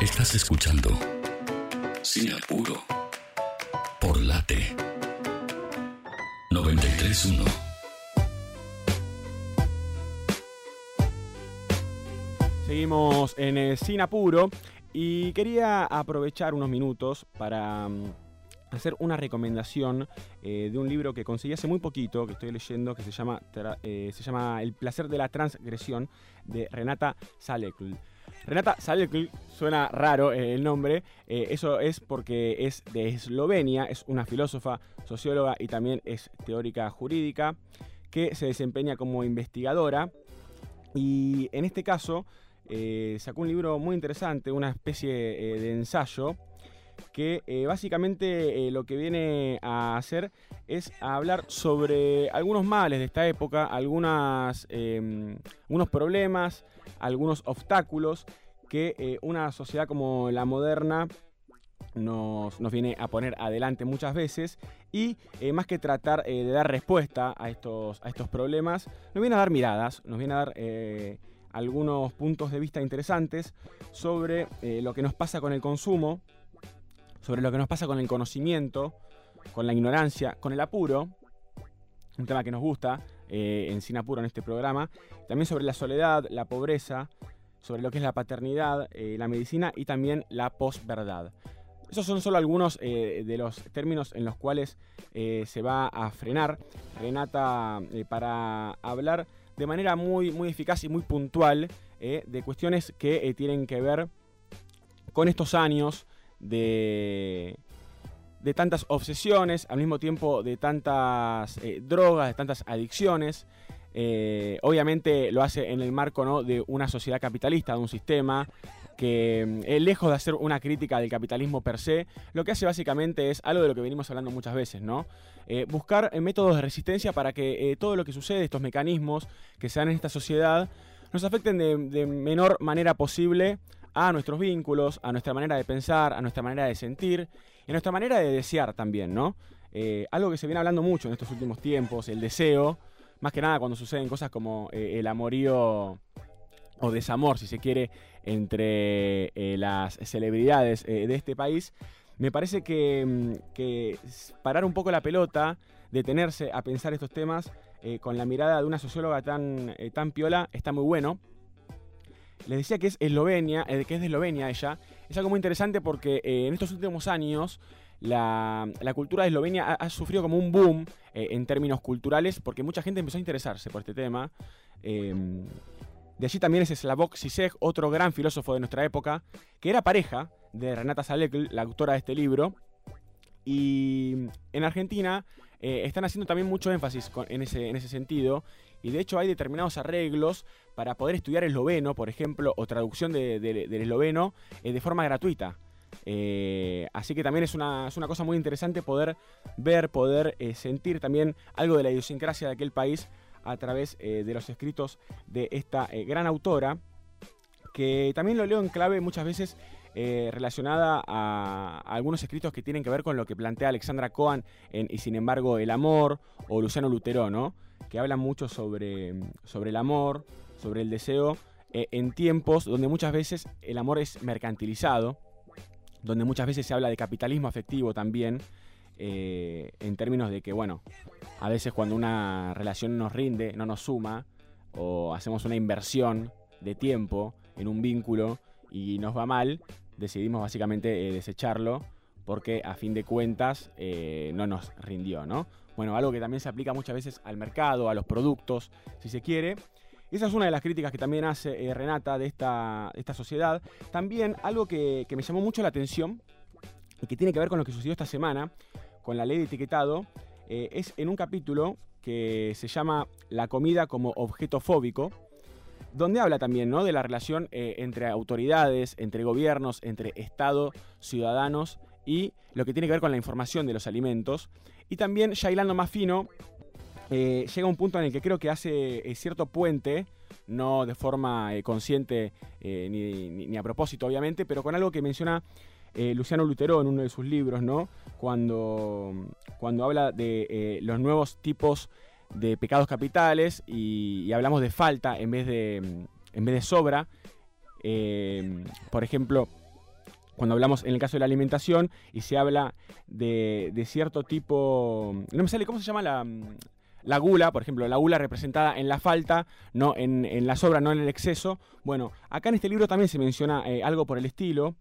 Estás escuchando Sin Apuro por Late 931. Seguimos en eh, Sin Apuro y quería aprovechar unos minutos para mm, hacer una recomendación eh, de un libro que conseguí hace muy poquito, que estoy leyendo, que se llama, eh, se llama El placer de la transgresión, de Renata Salekl. Renata Salekl, suena raro eh, el nombre, eh, eso es porque es de Eslovenia, es una filósofa, socióloga y también es teórica jurídica, que se desempeña como investigadora. Y en este caso eh, sacó un libro muy interesante, una especie de ensayo, que eh, básicamente eh, lo que viene a hacer es a hablar sobre algunos males de esta época, eh, algunos problemas, algunos obstáculos que eh, una sociedad como la moderna nos, nos viene a poner adelante muchas veces y más que tratar de dar respuesta a estos, estos problemas, nos viene a dar miradas, nos viene a dar algunos puntos de vista interesantes sobre lo que nos pasa con el consumo, sobre lo que nos pasa con el conocimiento, con la ignorancia, con el apuro, un tema que nos gusta eh, en Sin Apuro en este programa, también sobre la soledad, la pobreza, sobre lo que es la paternidad, eh, la medicina y también la posverdad. Esos son solo algunos eh, de los términos en los cuales se va a frenar Renata para hablar de manera muy, muy eficaz y muy puntual de cuestiones que tienen que ver con estos años de, de tantas obsesiones, al mismo tiempo de tantas eh, drogas, de tantas adicciones. Eh, obviamente lo hace en el marco ¿no? de una sociedad capitalista, de un sistema que, eh, lejos de hacer una crítica del capitalismo per se, lo que hace básicamente es algo de lo que venimos hablando muchas veces, ¿no? Eh, buscar métodos de resistencia para que todo lo que sucede, estos mecanismos que se dan en esta sociedad, nos afecten de, de menor manera posible a nuestros vínculos, a nuestra manera de pensar, a nuestra manera de sentir y a nuestra manera de desear también, ¿no? Eh, algo que se viene hablando mucho en estos últimos tiempos, el deseo, más que nada cuando suceden cosas como eh, el amorío o desamor, si se quiere, entre eh, las celebridades de este país, me parece que, mm, que parar un poco la pelota, detenerse a pensar estos temas con la mirada de una socióloga tan, tan piola, está muy bueno. Les decía que es Eslovenia, eh, que es de Eslovenia ella. Es algo muy interesante porque eh, en estos últimos años la, la cultura de Eslovenia ha, sufrido como un boom eh, en términos culturales porque mucha gente empezó a interesarse por este tema. Eh, de allí también es Slavoj Zizek, otro gran filósofo de nuestra época, que era pareja de Renata Salekl, la autora de este libro. Y en Argentina eh, están haciendo también mucho énfasis en, ese, en ese sentido. Y de hecho hay determinados arreglos para poder estudiar esloveno, por ejemplo, o traducción de- de- del esloveno eh, de forma gratuita. Eh, así que también es una, es una cosa muy interesante poder ver, poder sentir también algo de la idiosincrasia de aquel país a través de los escritos de esta gran autora, que también lo leo en clave muchas veces eh, relacionada a, algunos escritos que tienen que ver con lo que plantea Alexandra Cohen en Y sin embargo el amor, o Luciano Lutero, ¿no? que hablan mucho sobre, sobre el amor, sobre el deseo, eh, en tiempos donde muchas veces el amor es mercantilizado, donde muchas veces se habla de capitalismo afectivo también, eh, en términos de que, bueno, a veces cuando una relación nos rinde, no nos suma, o hacemos una inversión de tiempo en un vínculo y nos va mal, decidimos básicamente eh, desecharlo porque a fin de cuentas eh, no nos rindió, ¿no? Bueno, algo que también se aplica muchas veces al mercado, a los productos, si se quiere. Esa es una de las críticas que también hace eh, Renata de esta, esta sociedad. También algo que, que me llamó mucho la atención y que tiene que ver con lo que sucedió esta semana, con la ley de etiquetado, es en un capítulo que se llama La comida como objeto fóbico, donde habla también ¿no? de la relación eh, entre autoridades, entre gobiernos, entre Estado, ciudadanos y lo que tiene que ver con la información de los alimentos. Y también, ya hilando más fino, eh, llega un punto en el que creo que hace eh, cierto puente, no de forma consciente ni, ni- a propósito, obviamente, pero con algo que menciona Luciano Lutero en uno de sus libros, ¿no? Cuando, cuando habla de los nuevos tipos de pecados capitales y, y hablamos de falta en vez de, en vez de sobra. Eh, por ejemplo, cuando hablamos en el caso de la alimentación y se habla de, cierto tipo, no me sale, ¿cómo se llama la, la gula, por ejemplo, la gula representada en la falta, no en, la sobra, no en el exceso. Bueno, acá en este libro también se menciona eh, algo por el estilo,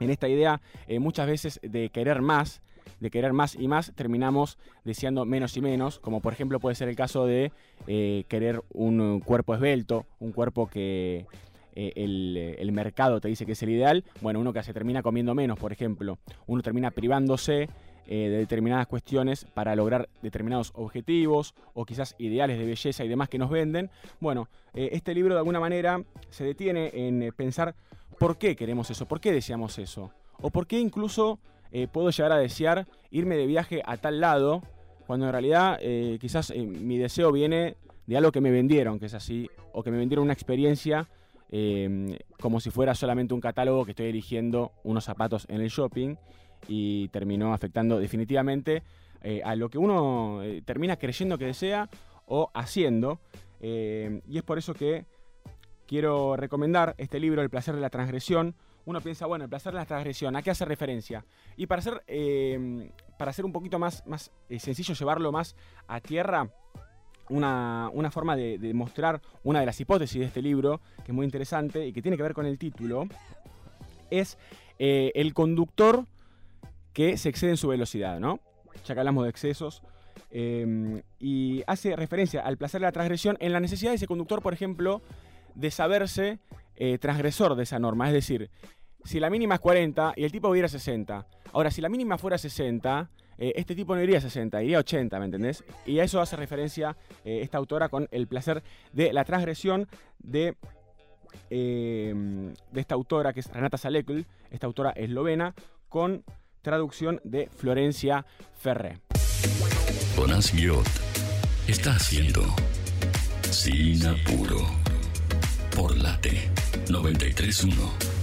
en esta idea eh, muchas veces de querer más, de querer más y más, terminamos deseando menos y menos, como por ejemplo puede ser el caso de eh, querer un cuerpo esbelto, un cuerpo que el, mercado te dice que es el ideal, bueno, uno que se termina comiendo menos, por ejemplo, uno termina privándose eh, de determinadas cuestiones para lograr determinados objetivos o quizás ideales de belleza y demás que nos venden. Bueno, eh, este libro de alguna manera se detiene en eh, pensar por qué queremos eso, por qué deseamos eso, o por qué incluso puedo llegar a desear irme de viaje a tal lado, cuando en realidad quizás mi deseo viene de algo que me vendieron, que es así, o que me vendieron una experiencia como si fuera solamente un catálogo que estoy eligiendo unos zapatos en el shopping y terminó afectando definitivamente eh, a lo que uno eh, termina creyendo que desea o haciendo. Eh, y es por eso que quiero recomendar este libro, El placer de la transgresión. Uno piensa, bueno, el placer de la transgresión, ¿a qué hace referencia? Y para hacer, para hacer un poquito más, más sencillo, llevarlo más a tierra, una, forma de, mostrar una de las hipótesis de este libro, que es muy interesante y que tiene que ver con el título, es el conductor que se excede en su velocidad, ¿no? Ya que hablamos de excesos. Em, y hace referencia al placer de la transgresión en la necesidad de ese conductor, por ejemplo, de saberse eh, transgresor de esa norma. Es decir, si la mínima es 40 y el tipo hubiera 60. Ahora, si la mínima fuera 60, eh, este tipo no iría a 60, iría a 80, ¿me entendés? Y a eso hace referencia eh, esta autora con el placer de la transgresión de, de esta autora, que es Renata Salekl, esta autora eslovena, con traducción de Florencia Ferré. Jonás Guiot está haciendo Sin Apuro por Late 931.